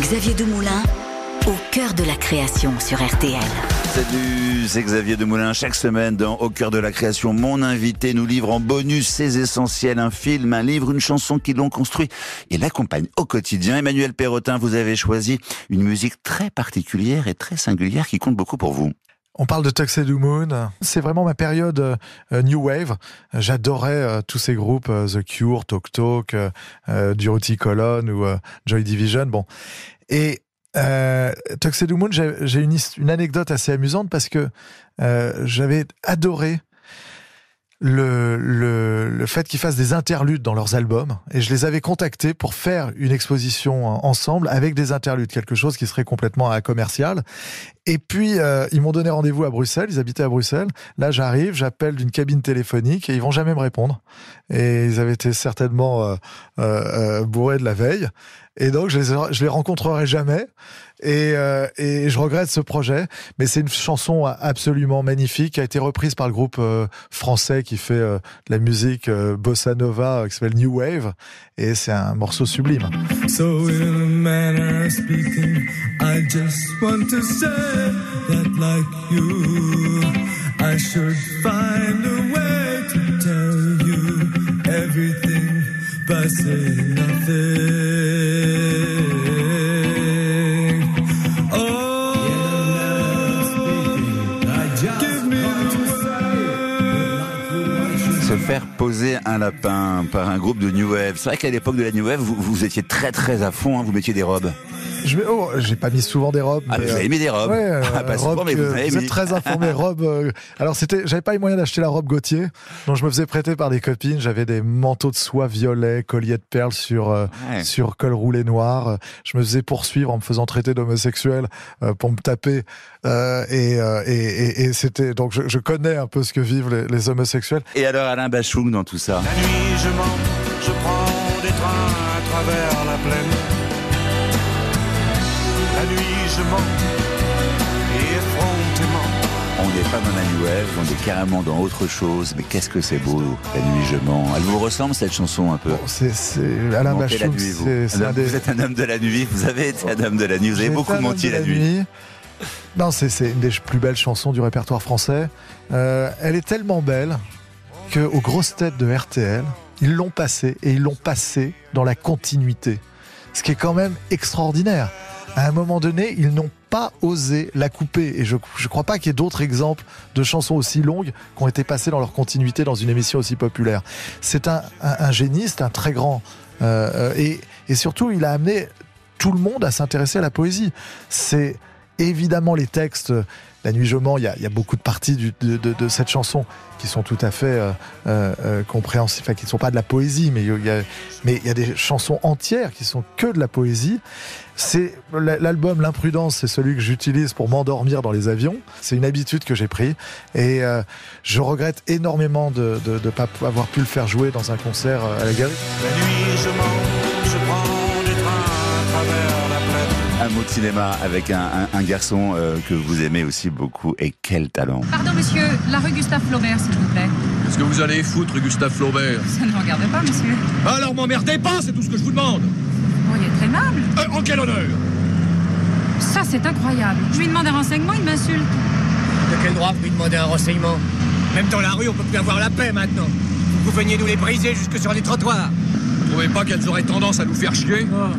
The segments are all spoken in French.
Xavier Demoulin, au cœur de la création sur RTL. Salut, c'est Xavier Demoulin. Chaque semaine, dans Au cœur de la création, mon invité nous livre en bonus ses essentiels, un film, un livre, une chanson qui l'ont construit et l'accompagne au quotidien. Emmanuel Perrotin, vous avez choisi une musique très particulière et très singulière qui compte beaucoup pour vous. On parle de Tuxedo Moon. C'est vraiment ma période euh, New Wave. J'adorais euh, tous ces groupes, euh, The Cure, Talk Talk, Durutti Colon ou Joy Division. Bon. Et Tuxedo Moon, j'ai une, anecdote assez amusante parce que j'avais adoré le fait qu'ils fassent des interludes dans leurs albums et je les avais contactés pour faire une exposition ensemble avec des interludes, quelque chose qui serait complètement commercial. Et puis euh, ils m'ont donné rendez-vous à Bruxelles, ils habitaient à Bruxelles. Là j'arrive, j'appelle d'une cabine téléphonique et ils vont jamais me répondre. Et ils avaient été certainement euh, euh, bourrés de la veille. Et donc je les, je les rencontrerai jamais. Et, et, je regrette ce projet, mais c'est une chanson absolument magnifique qui a été reprise par le groupe français qui fait de la musique bossa nova qui s'appelle New Wave, et c'est un morceau sublime. So in a manner speaking, I just want to say that like you, I should find a way to tell you everything by saying nothing. faire poser un lapin par un groupe de New Wave. C'est vrai qu'à l'époque de la New Wave, vous, vous étiez très très à fond, hein, vous mettiez des robes. Je oh, j'ai pas mis souvent des robes. Ah, mais vous avez mis des robes. Ouais, euh, ah, pas souvent, mais vous, avez vous êtes très informé. robe. Euh, alors c'était, j'avais pas les moyens d'acheter la robe Gauthier, donc je me faisais prêter par des copines. J'avais des manteaux de soie violet, collier de perles sur euh, sur col roulé noir. Je me faisais poursuivre en me faisant traiter d'homosexuel pour me taper. et, et, et, c'était donc je, je, connais un peu ce que vivent les, les homosexuels. Et alors Alain Bachung dans tout ça? La nuit je mens, je prends des trains à travers la plaine la nuit je mens et effrontément. On n'est pas dans la New Wave, on est carrément dans autre chose. Mais qu'est-ce que c'est beau, la nuit je mens. Elle vous ressemble cette chanson un peu bon, C'est Alain Bachung. Vous. Des... vous êtes un homme de la nuit, vous avez été un homme de la nuit, vous avez beaucoup menti la, nuit. nuit. Non, c'est une des plus belles chansons du répertoire français. Euh, elle est tellement belle qu'aux grosses têtes de RTL, ils l'ont passée et ils l'ont passée dans la continuité. Ce qui est quand même extraordinaire à un moment donné, ils n'ont pas osé la couper. Et je ne crois pas qu'il y ait d'autres exemples de chansons aussi longues qui ont été passées dans leur continuité dans une émission aussi populaire. C'est un, un, géniste, un très grand. Euh, et, et surtout, il a amené tout le monde à s'intéresser à la poésie. C'est évidemment les textes la nuit je mens, il y a, beaucoup de parties de, cette chanson qui sont tout à fait euh, euh, euh compréhensibles, enfin qui ne sont pas de la poésie, mais il, y a, des chansons entières qui sont que de la poésie. C'est l'album L'imprudence, c'est celui que j'utilise pour m'endormir dans les avions. C'est une habitude que j'ai pris et euh, je regrette énormément de ne pas avoir pu le faire jouer dans un concert à la galerie. La nuit je mens, je prends mot de cinéma avec un, un, un garçon euh, que vous aimez aussi beaucoup. Et quel talent Pardon, monsieur, la rue Gustave Flaubert, s'il vous plaît. Qu'est-ce que vous allez foutre, Gustave Flaubert? Ça ne me regarde pas, monsieur. Alors m'emmerdez pas, c'est tout ce que je vous demande Oh, il est très aimable. Euh, en quel honneur? Ça, c'est incroyable. Je lui demande un renseignement, il m'insulte. De quel droit vous lui demandez un renseignement? Même dans la rue, on peut plus avoir la paix maintenant. Vous veniez nous les briser jusque sur les trottoirs. Vous trouvez pas qu'elles auraient tendance à nous faire chier? Oh.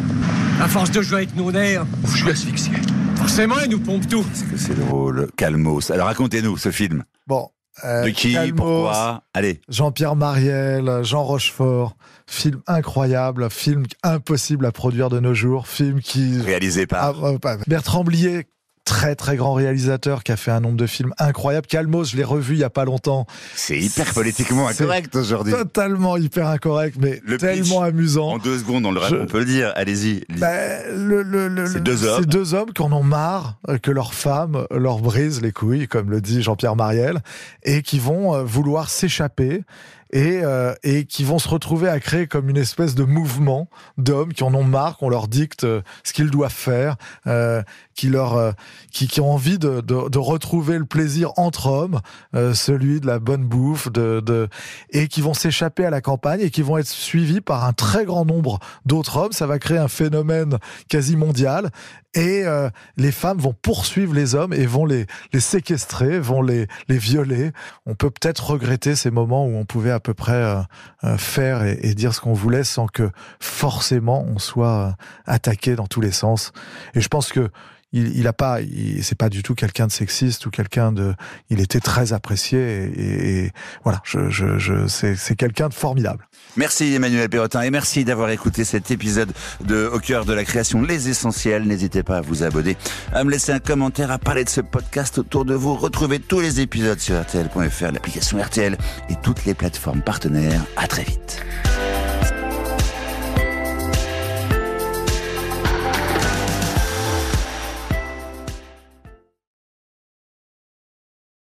À force de jouer avec nos nerfs. Je suis asphyxié. Forcément, ils nous pompent tout. C'est que c'est drôle. Calmos. Alors racontez-nous ce film. Bon. Euh, de qui Calmos, Pourquoi? Allez. Jean-Pierre Mariel, Jean Rochefort. Film incroyable, film impossible à produire de nos jours, film qui réalisé par ah, euh, Bertrand Blier très très grand réalisateur qui a fait un nombre de films incroyables. Calmos, je l'ai revu il y a pas longtemps. C'est hyper politiquement incorrect aujourd'hui. Totalement hyper incorrect, mais le tellement amusant. En deux secondes, on, le, je... on peut le dire. Allez-y. Le, le, c'est deux hommes. C'est deux hommes qui en ont marre euh, que leurs femmes leur brisent les couilles, comme le dit Jean-Pierre Mariel, et qui vont euh, vouloir s'échapper et, euh, et qui vont se retrouver à créer comme une espèce de mouvement d'hommes qui en ont marre, qu'on leur dicte euh, ce qu'ils doivent faire, euh, qui leur, qui, ont envie de, de, retrouver le plaisir entre hommes, celui de la bonne bouffe, de, de et qui vont s'échapper à la campagne et qui vont être suivis par un très grand nombre d'autres hommes. Ça va créer un phénomène quasi mondial et euh, les femmes vont poursuivre les hommes et vont les, les séquestrer, vont les, les violer. On peut peut-être regretter ces moments où on pouvait à peu près euh, euh, faire et, et dire ce qu'on voulait sans que forcément on soit euh, attaqué dans tous les sens. Et je pense que il, il a pas, c'est pas du tout quelqu'un de sexiste ou quelqu'un de, il était très apprécié et, et- voilà, je, je, je, c'est, c'est quelqu'un de formidable. Merci Emmanuel Perrotin et merci d'avoir écouté cet épisode de Au cœur de la création Les Essentiels. N'hésitez pas à vous abonner, à me laisser un commentaire, à parler de ce podcast autour de vous. Retrouvez tous les épisodes sur RTL.fr, l'application RTL et toutes les plateformes partenaires. À très vite.